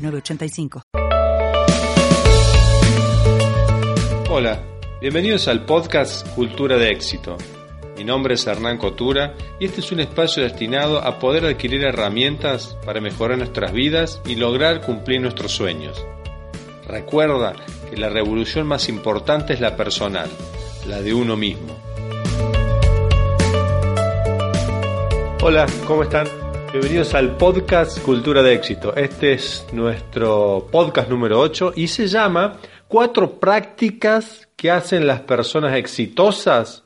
906985. Hola, bienvenidos al podcast Cultura de Éxito. Mi nombre es Hernán Cotura y este es un espacio destinado a poder adquirir herramientas para mejorar nuestras vidas y lograr cumplir nuestros sueños. Recuerda que la revolución más importante es la personal, la de uno mismo. Hola, ¿cómo están? Bienvenidos al podcast Cultura de Éxito. Este es nuestro podcast número 8 y se llama Cuatro prácticas que hacen las personas exitosas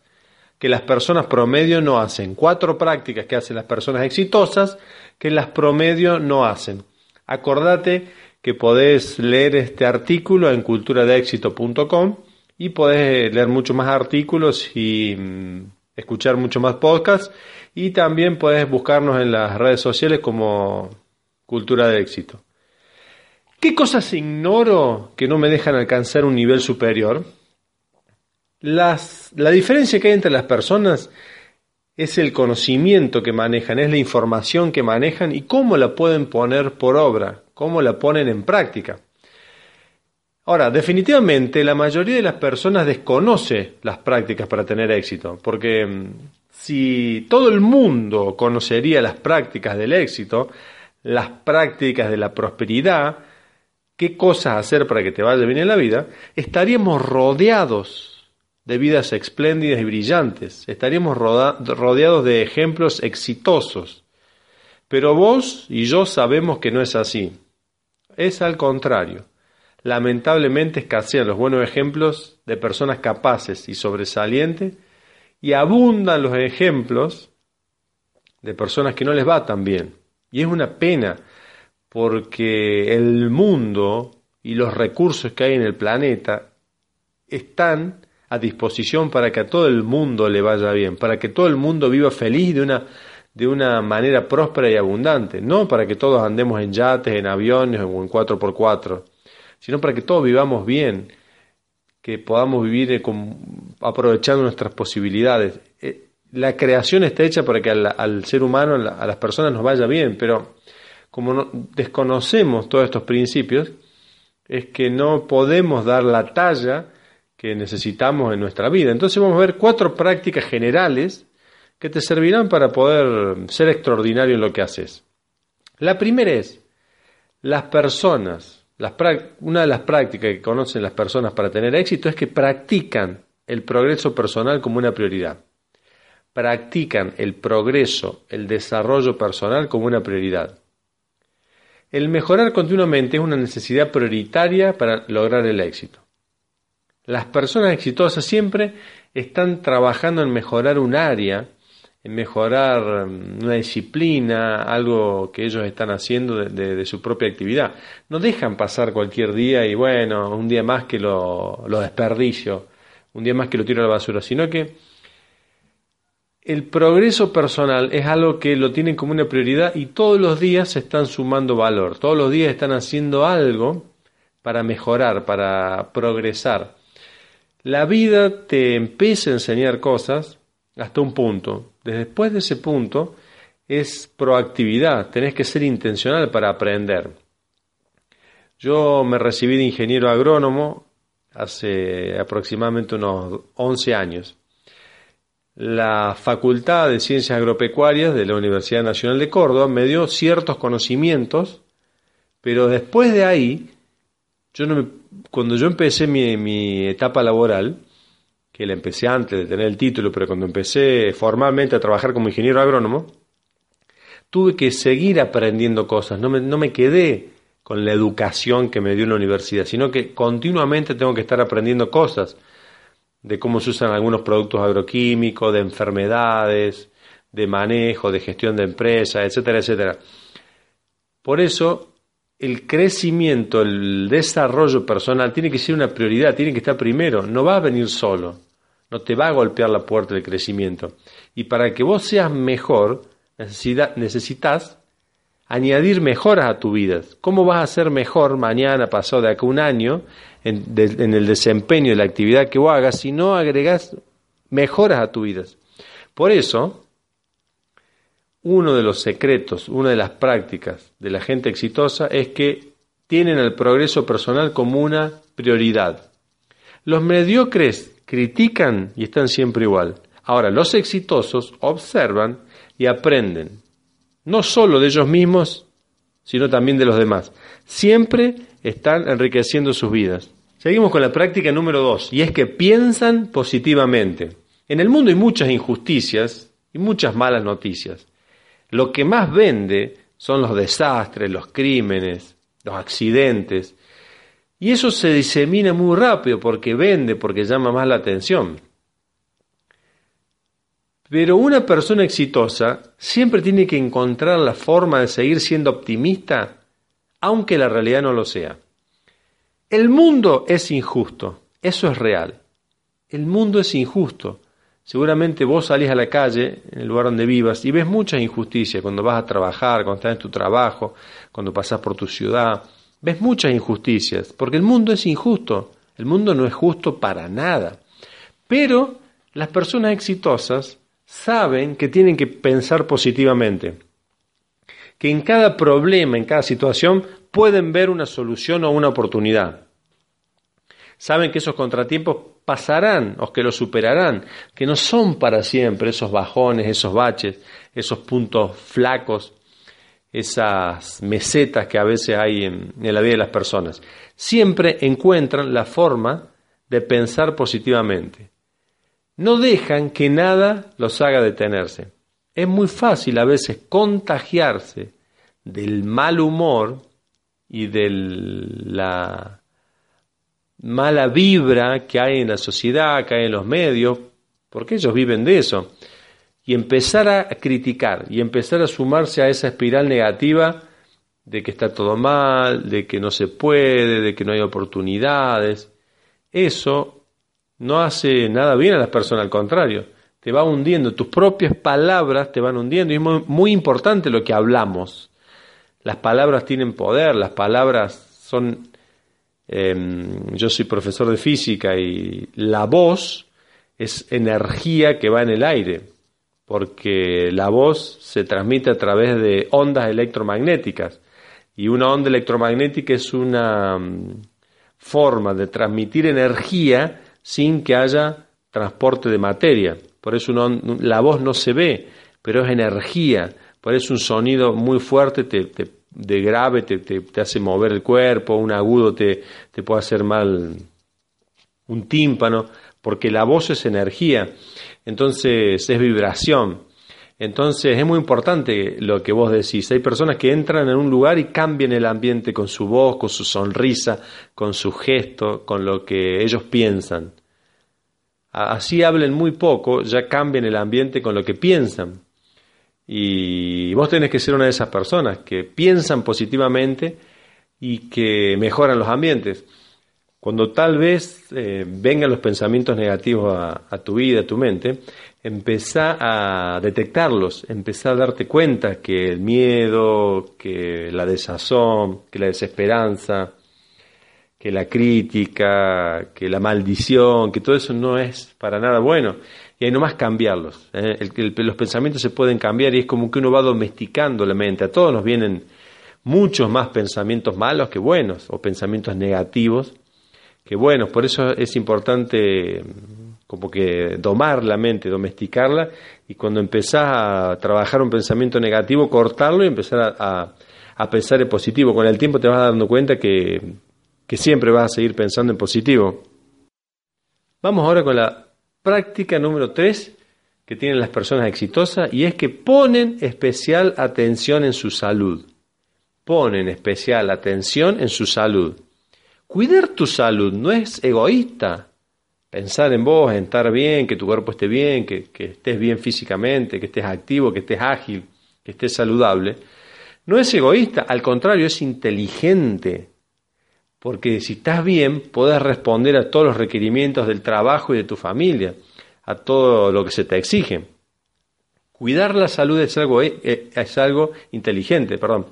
que las personas promedio no hacen. Cuatro prácticas que hacen las personas exitosas que las promedio no hacen. Acordate que podés leer este artículo en culturadeexito.com y podés leer muchos más artículos y mm, escuchar mucho más podcasts y también puedes buscarnos en las redes sociales como Cultura de Éxito. ¿Qué cosas ignoro que no me dejan alcanzar un nivel superior? Las, la diferencia que hay entre las personas es el conocimiento que manejan, es la información que manejan y cómo la pueden poner por obra, cómo la ponen en práctica. Ahora, definitivamente la mayoría de las personas desconoce las prácticas para tener éxito, porque mm, si todo el mundo conocería las prácticas del éxito, las prácticas de la prosperidad, qué cosas hacer para que te vaya bien en la vida, estaríamos rodeados de vidas espléndidas y brillantes, estaríamos rodeados de ejemplos exitosos. Pero vos y yo sabemos que no es así. Es al contrario. Lamentablemente escasean los buenos ejemplos de personas capaces y sobresalientes y abundan los ejemplos de personas que no les va tan bien. Y es una pena porque el mundo y los recursos que hay en el planeta están a disposición para que a todo el mundo le vaya bien, para que todo el mundo viva feliz de una, de una manera próspera y abundante, no para que todos andemos en yates, en aviones o en 4x4, sino para que todos vivamos bien que podamos vivir eh, aprovechando nuestras posibilidades. Eh, la creación está hecha para que al, ser humano, a las personas nos vaya bien, pero como desconocemos todos estos principios, es que no podemos dar la talla que necesitamos en nuestra vida. Entonces vamos a ver cuatro prácticas generales que te servirán para poder ser extraordinario en lo que haces. La primera es, las personas una de las prácticas que conocen las personas para tener éxito es que practican el progreso personal como una prioridad. Practican el progreso, el desarrollo personal como una prioridad. El mejorar continuamente es una necesidad prioritaria para lograr el éxito. Las personas exitosas siempre están trabajando en mejorar un área mejorar mm, una disciplina, algo que ellos están haciendo de, su propia actividad. No dejan pasar cualquier día y bueno, un día más que lo desperdicio, un día más que lo tiro a la basura, sino que el progreso personal es algo que lo tienen como una prioridad y todos los días se están sumando valor, todos los días están haciendo algo para mejorar, para progresar. La vida te empieza a enseñar cosas hasta un punto, Después de ese punto es proactividad, tenés que ser intencional para aprender. Yo me recibí de ingeniero agrónomo hace aproximadamente unos 11 años. La Facultad de Ciencias Agropecuarias de la Universidad Nacional de Córdoba me dio ciertos conocimientos, pero después de ahí, yo no cuando yo empecé mi, mi etapa laboral, que la empecé antes de tener el título, pero cuando empecé formalmente a trabajar como ingeniero agrónomo, tuve que seguir aprendiendo cosas, no me, no me quedé con la educación que me dio la universidad, sino que continuamente tengo que estar aprendiendo cosas de cómo se usan algunos productos agroquímicos, de enfermedades, de manejo, de gestión de empresas, etcétera, etcétera. Por eso el crecimiento, el desarrollo personal tiene que ser una prioridad, tiene que estar primero, no va a venir solo, no te va a golpear la puerta del crecimiento. Y para que vos seas mejor, necesitas añadir mejoras a tu vida. ¿Cómo vas a ser mejor mañana, pasado de acá un año, en, en el desempeño de la actividad que vos hagas si no agregas mejoras a tu vida? Por eso, uno de los secretos, una de las prácticas de la gente exitosa es que tienen el progreso personal como una prioridad. Los mediocres critican y están siempre igual. Ahora, los exitosos observan y aprenden, no solo de ellos mismos, sino también de los demás. Siempre están enriqueciendo sus vidas. Seguimos con la práctica número dos, y es que piensan positivamente. En el mundo hay muchas injusticias y muchas malas noticias. Lo que más vende son los desastres, los crímenes, los accidentes. Y eso se disemina muy rápido porque vende, porque llama más la atención. Pero una persona exitosa siempre tiene que encontrar la forma de seguir siendo optimista, aunque la realidad no lo sea. El mundo es injusto, eso es real. El mundo es injusto. Seguramente vos salís a la calle, en el lugar donde vivas, y ves muchas injusticias cuando vas a trabajar, cuando estás en tu trabajo, cuando pasás por tu ciudad. Ves muchas injusticias, porque el mundo es injusto. El mundo no es justo para nada. Pero las personas exitosas saben que tienen que pensar positivamente, que en cada problema, en cada situación, pueden ver una solución o una oportunidad. Saben que esos contratiempos pasarán o que lo superarán, que no son para siempre esos bajones, esos baches, esos puntos flacos, esas mesetas que a veces hay en, la vida de las personas. Siempre encuentran la forma de pensar positivamente. No dejan que nada los haga detenerse. Es muy fácil a veces contagiarse del mal humor y de la mala vibra que hay en la sociedad, que hay en los medios, porque ellos viven de eso. Y empezar a criticar y empezar a sumarse a esa espiral negativa de que está todo mal, de que no se puede, de que no hay oportunidades. Eso no hace nada bien a las personas, al contrario, te va hundiendo, tus propias palabras te van hundiendo y es muy, importante lo que hablamos. Las palabras tienen poder, las palabras son Em, yo soy profesor de física y la voz es energía que va en el aire, porque la voz se transmite a través de ondas electromagnéticas y una onda electromagnética es una mm, forma de transmitir energía sin que haya transporte de materia. Por eso la voz no se ve, pero es energía. Por eso un sonido muy fuerte te, te de grave te, hace mover el cuerpo, un agudo te puede hacer mal un tímpano, porque la voz es energía, entonces es vibración. Entonces es muy importante lo que vos decís. Hay personas que entran en un lugar y cambian el ambiente con su voz, con su sonrisa, con su gesto, con lo que ellos piensan. Así hablen muy poco, ya cambian el ambiente con lo que piensan. Y vos tenés que ser una de esas personas que piensan positivamente y que mejoran los ambientes. Cuando tal vez eh, vengan los pensamientos negativos a, tu vida, a tu mente, empezá a detectarlos, empezá a darte cuenta que el miedo, que la desazón, que la desesperanza, que la crítica, que la maldición, que todo eso no es para nada bueno y hay nomás cambiarlos. ¿eh? los pensamientos se pueden cambiar y es como que uno va domesticando la mente. A todos nos vienen muchos más pensamientos malos que buenos o pensamientos negativos que buenos. Por eso es importante como que domar la mente, domesticarla y cuando empezás a trabajar un pensamiento negativo, cortarlo y empezar a, a pensar en positivo. Con el tiempo te vas dando cuenta que, que siempre vas a seguir pensando en positivo. Vamos ahora con la práctica número tres que tienen las personas exitosas y es que ponen especial atención en su salud. Ponen especial atención en su salud. Cuidar tu salud no es egoísta. Pensar en vos, en estar bien, que tu cuerpo esté bien, que, estés bien físicamente, que estés activo, que estés ágil, que estés saludable. No es egoísta, al contrario, es inteligente. Porque si estás bien, podés responder a todos los requerimientos del trabajo y de tu familia, a todo lo que se te exige. Cuidar la salud es algo, eh, es algo inteligente, perdón.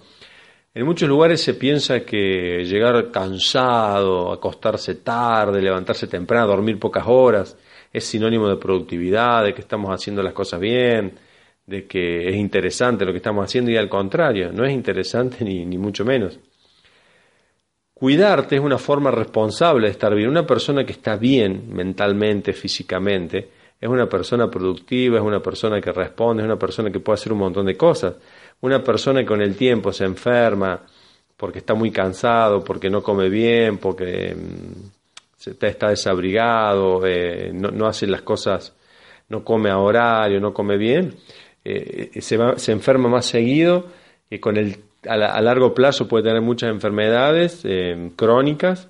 En muchos lugares se piensa que llegar cansado, acostarse tarde, levantarse temprano, dormir pocas horas, es sinónimo de productividad, de que estamos haciendo las cosas bien, de que es interesante lo que estamos haciendo y al contrario, no es interesante ni, ni mucho menos. Cuidarte es una forma responsable de estar bien. Una persona que está bien mentalmente, físicamente, es una persona productiva, es una persona que responde, es una persona que puede hacer un montón de cosas. Una persona que con el tiempo se enferma porque está muy cansado, porque no come bien, porque mm, está desabrigado, eh, no, hace las cosas, no come a horario, no come bien, eh, se, se, enferma más seguido y con el, a, largo plazo puede tener muchas enfermedades eh, crónicas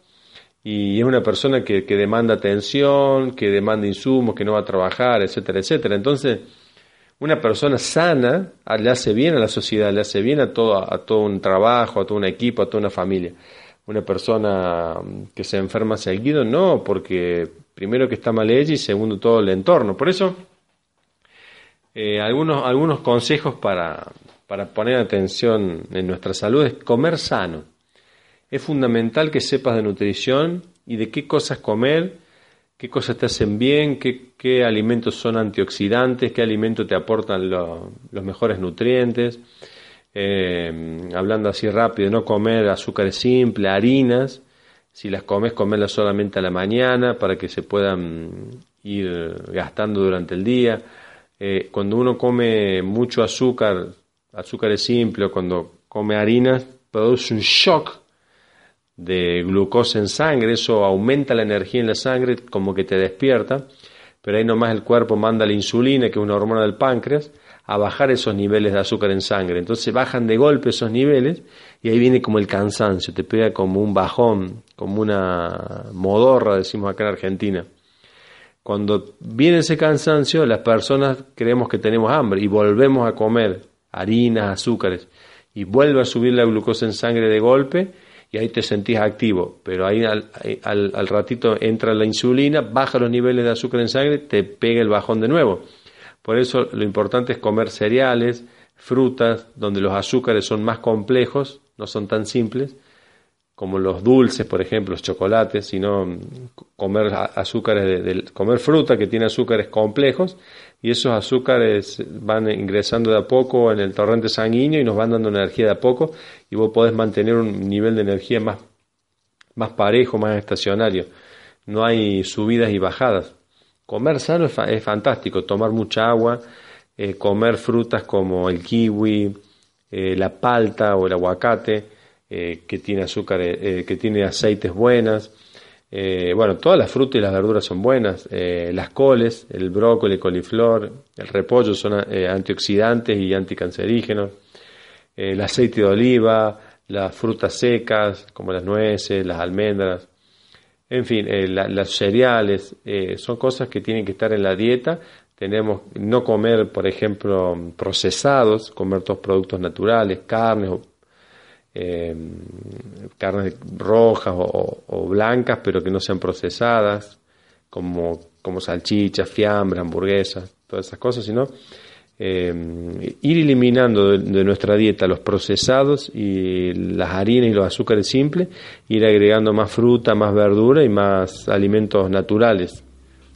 y es una persona que, que, demanda atención, que demanda insumos, que no va a trabajar, etcétera, etcétera. Entonces, una persona sana le hace bien a la sociedad, le hace bien a todo, a todo un trabajo, a todo un equipo, a toda una familia. Una persona que se enferma seguido, no, porque primero que está mal ella y segundo todo el entorno. Por eso, eh, algunos, algunos consejos para, para poner atención en nuestra salud es comer sano. Es fundamental que sepas de nutrición y de qué cosas comer qué cosas te hacen bien, qué, alimentos son antioxidantes, qué alimentos te aportan los mejores nutrientes. Eh, hablando así rápido, no comer azúcares simples, harinas. Si las comes, comerlas solamente a la mañana para que se puedan ir gastando durante el día. Eh, cuando uno come mucho azúcar, azúcares simples, cuando come harinas, produce un shock de glucosa en sangre, eso aumenta la energía en la sangre, como que te despierta, pero ahí nomás el cuerpo manda la insulina, que es una hormona del páncreas, a bajar esos niveles de azúcar en sangre. Entonces bajan de golpe esos niveles y ahí viene como el cansancio, te pega como un bajón, como una modorra, decimos acá en Argentina. Cuando viene ese cansancio, las personas creemos que tenemos hambre y volvemos a comer harinas, azúcares, y vuelve a subir la glucosa en sangre de golpe, y ahí te sentís activo, pero ahí al, al, ratito entra la insulina, baja los niveles de azúcar en sangre, te pega el bajón de nuevo. Por eso lo importante es comer cereales, frutas, donde los azúcares son más complejos, no son tan simples, como los dulces, por ejemplo, los chocolates, sino comer azúcares de, comer fruta que tiene azúcares complejos y esos azúcares van ingresando de a poco en el torrente sanguíneo y nos van dando energía de a poco y vos podés mantener un nivel de energía más, más parejo, más estacionario. No hay subidas y bajadas. Comer sano es, fantástico, tomar mucha agua, eh, comer frutas como el kiwi, eh, la palta o el aguacate, eh, que tiene azúcar, que tiene aceites buenas, eh, bueno, todas las frutas y las verduras son buenas. Eh, las coles, el brócoli, el coliflor, el repollo son eh, antioxidantes y anticancerígenos. el aceite de oliva, las frutas secas como las nueces, las almendras. En fin, los cereales son cosas que tienen que estar en la dieta. Tenemos no comer, por ejemplo, procesados, comer todos productos naturales, carnes o eh, carnes rojas o, blancas, pero que no sean procesadas, como, como salchichas, fiambres, hamburguesas, todas esas cosas, sino eh, ir eliminando de, nuestra dieta los procesados y las harinas y los azúcares simples, ir agregando más fruta, más verdura y más alimentos naturales.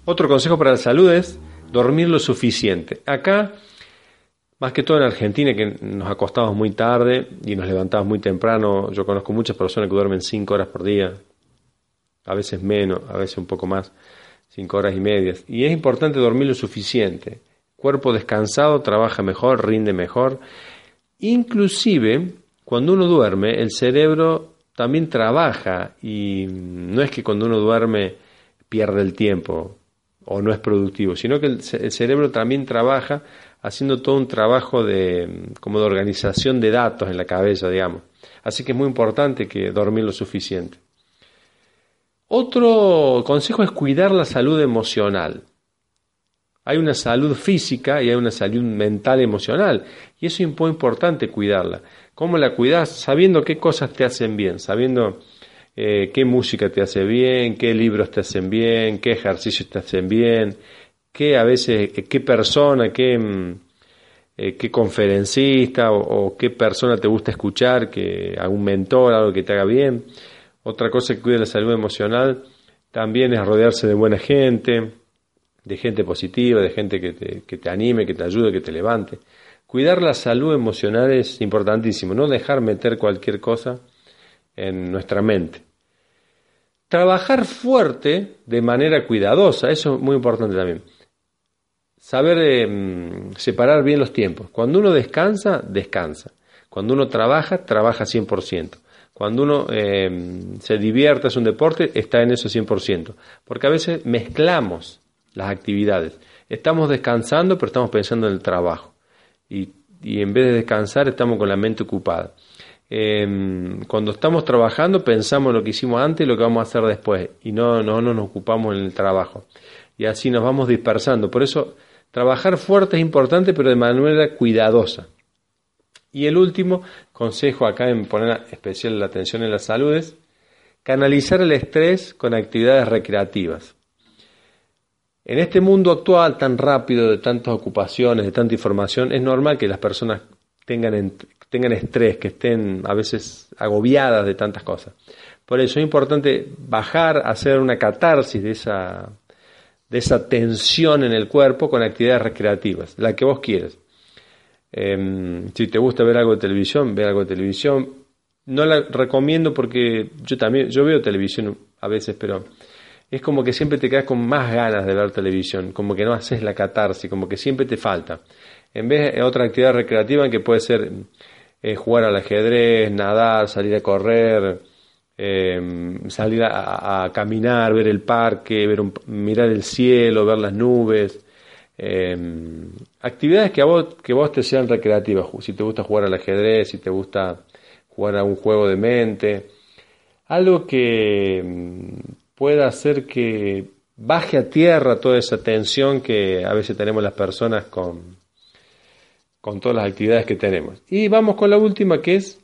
Otro consejo para la salud es dormir lo suficiente. Acá más que todo en Argentina, que nos acostamos muy tarde y nos levantamos muy temprano. Yo conozco muchas personas que duermen cinco horas por día, a veces menos, a veces un poco más, cinco horas y medias. Y es importante dormir lo suficiente. Cuerpo descansado trabaja mejor, rinde mejor. Inclusive, cuando uno duerme, el cerebro también trabaja y no es que cuando uno duerme pierde el tiempo o no es productivo, sino que el, cerebro también trabaja haciendo todo un trabajo de, como de organización de datos en la cabeza, digamos. Así que es muy importante que dormir lo suficiente. Otro consejo es cuidar la salud emocional. Hay una salud física y hay una salud mental, emocional. Y eso es muy importante cuidarla. ¿Cómo la cuidas? Sabiendo qué cosas te hacen bien, sabiendo eh, qué música te hace bien, qué libros te hacen bien, qué ejercicios te hacen bien, qué a veces, qué persona, qué, mm, eh, qué conferencista o, qué persona te gusta escuchar, que algún mentor, algo que te haga bien. Otra cosa que cuida la salud emocional también es rodearse de buena gente, de gente positiva, de gente que te, que te anime, que te ayude, que te levante. Cuidar la salud emocional es importantísimo, no dejar meter cualquier cosa en nuestra mente. Trabajar fuerte de manera cuidadosa, eso es muy importante también. Saber em, separar bien los tiempos. Cuando uno descansa, descansa. Cuando uno trabaja, trabaja 100%. Cuando uno em, se divierte, es un deporte, está en eso 100%. Porque a veces mezclamos las actividades. Estamos descansando, pero estamos pensando en el trabajo. Y, en vez de descansar, estamos con la mente ocupada. Em, cuando estamos trabajando, pensamos en lo que hicimos antes y lo que vamos a hacer después. Y no, no, no nos ocupamos en el trabajo. Y así nos vamos dispersando. Por eso, trabajar fuerte es importante, pero de manera cuidadosa. Y el último consejo acá en poner especial la atención en la salud es canalizar el estrés con actividades recreativas. En este mundo actual tan rápido, de tantas ocupaciones, de tanta información, es normal que las personas tengan, tengan estrés, que estén a veces agobiadas de tantas cosas. Por eso es importante bajar, hacer una catarsis de esa, de esa tensión en el cuerpo con actividades recreativas, la que vos quieras. Em, si te gusta ver algo de televisión, ve algo de televisión. No la recomiendo porque yo también, yo veo televisión a veces, pero es como que siempre te quedas con más ganas de ver televisión, como que no haces la catarsis, como que siempre te falta. En vez de otra actividad recreativa que puede ser eh, jugar al ajedrez, nadar, salir a correr, em, salir a, caminar, ver el parque, ver mirar el cielo, ver las nubes. Em, actividades que a vos, que vos te sean recreativas, si te gusta jugar al ajedrez, si te gusta jugar a un juego de mente, algo que em, pueda hacer que baje a tierra toda esa tensión que a veces tenemos las personas con, con todas las actividades que tenemos. Y vamos con la última, que es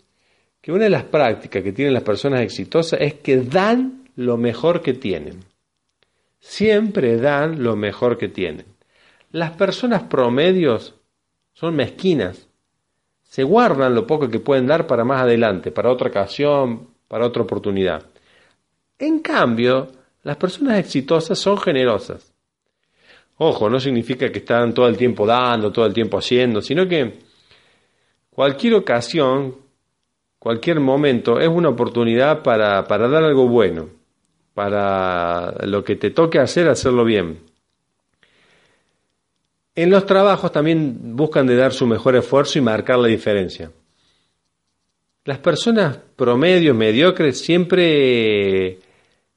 que una de las prácticas que tienen las personas exitosas es que dan lo mejor que tienen. Siempre dan lo mejor que tienen. Las personas promedios son mezquinas. Se guardan lo poco que pueden dar para más adelante, para otra ocasión, para otra oportunidad. En cambio, las personas exitosas son generosas. Ojo, no significa que están todo el tiempo dando, todo el tiempo haciendo, sino que cualquier ocasión, cualquier momento es una oportunidad para, para dar algo bueno, para lo que te toque hacer, hacerlo bien. En los trabajos también buscan de dar su mejor esfuerzo y marcar la diferencia. Las personas promedios, mediocres, siempre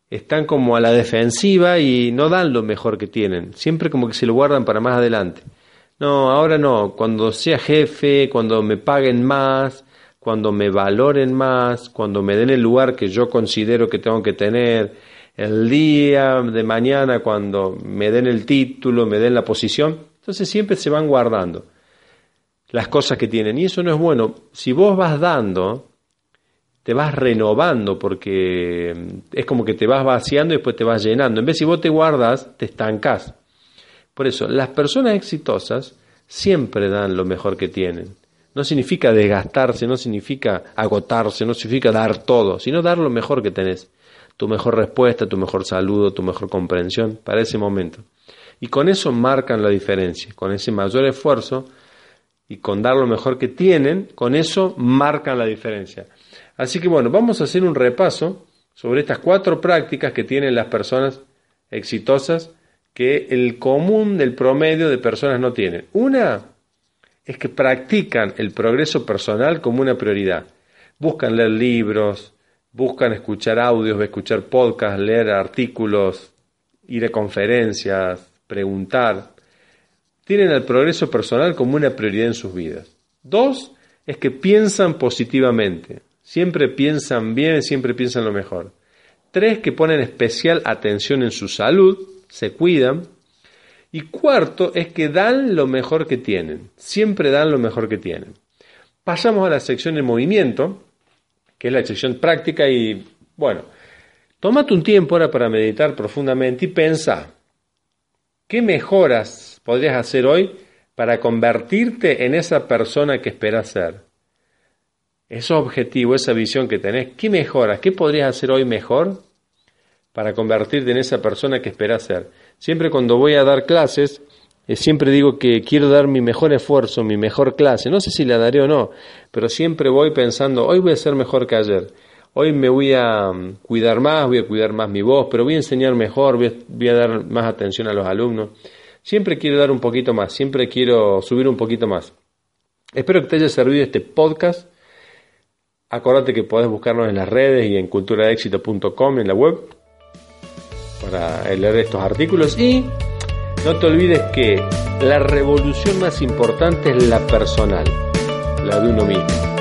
están como a la defensiva y no dan lo mejor que tienen, siempre como que se lo guardan para más adelante. No, ahora no, cuando sea jefe, cuando me paguen más, cuando me valoren más, cuando me den el lugar que yo considero que tengo que tener, el día de mañana cuando me den el título, me den la posición, entonces siempre se van guardando las cosas que tienen y eso no es bueno. Si vos vas dando, te vas renovando porque es como que te vas vaciando y después te vas llenando. En vez si vos te guardas, te estancás. Por eso, las personas exitosas siempre dan lo mejor que tienen. No significa desgastarse, no significa agotarse, no significa dar todo, sino dar lo mejor que tenés. Tu mejor respuesta, tu mejor saludo, tu mejor comprensión para ese momento. Y con eso marcan la diferencia, con ese mayor esfuerzo y con dar lo mejor que tienen, con eso marcan la diferencia. Así que bueno, vamos a hacer un repaso sobre estas cuatro prácticas que tienen las personas exitosas que el común del promedio de personas no tienen. Una es que practican el progreso personal como una prioridad. Buscan leer libros, buscan escuchar audios, escuchar podcasts, leer artículos, ir a conferencias, preguntar. Tienen el progreso personal como una prioridad en sus vidas. Dos es que piensan positivamente, Siempre piensan bien, siempre piensan lo mejor. Tres, que ponen especial atención en su salud, se cuidan. Y cuarto es que dan lo mejor que tienen, siempre dan lo mejor que tienen. Pasamos a la sección de movimiento, que es la sección práctica y bueno, tómate un tiempo ahora para meditar profundamente y pensa, ¿qué mejoras podrías hacer hoy para convertirte en esa persona que esperas ser? Ese objetivo, esa visión que tenés, ¿qué mejoras? ¿Qué podrías hacer hoy mejor para convertirte en esa persona que esperas ser? Siempre cuando voy a dar clases, eh, siempre digo que quiero dar mi mejor esfuerzo, mi mejor clase. No sé si la daré o no, pero siempre voy pensando, hoy voy a ser mejor que ayer. Hoy me voy a mm, cuidar más, voy a cuidar más mi voz, pero voy a enseñar mejor, voy a, dar más atención a los alumnos. Siempre quiero dar un poquito más, siempre quiero subir un poquito más. Espero que te haya servido este podcast. Acordate que podés buscarnos en las redes y en culturadeexito.com en la web para leer estos artículos y no te olvides que la revolución más importante es la personal, la de uno mismo.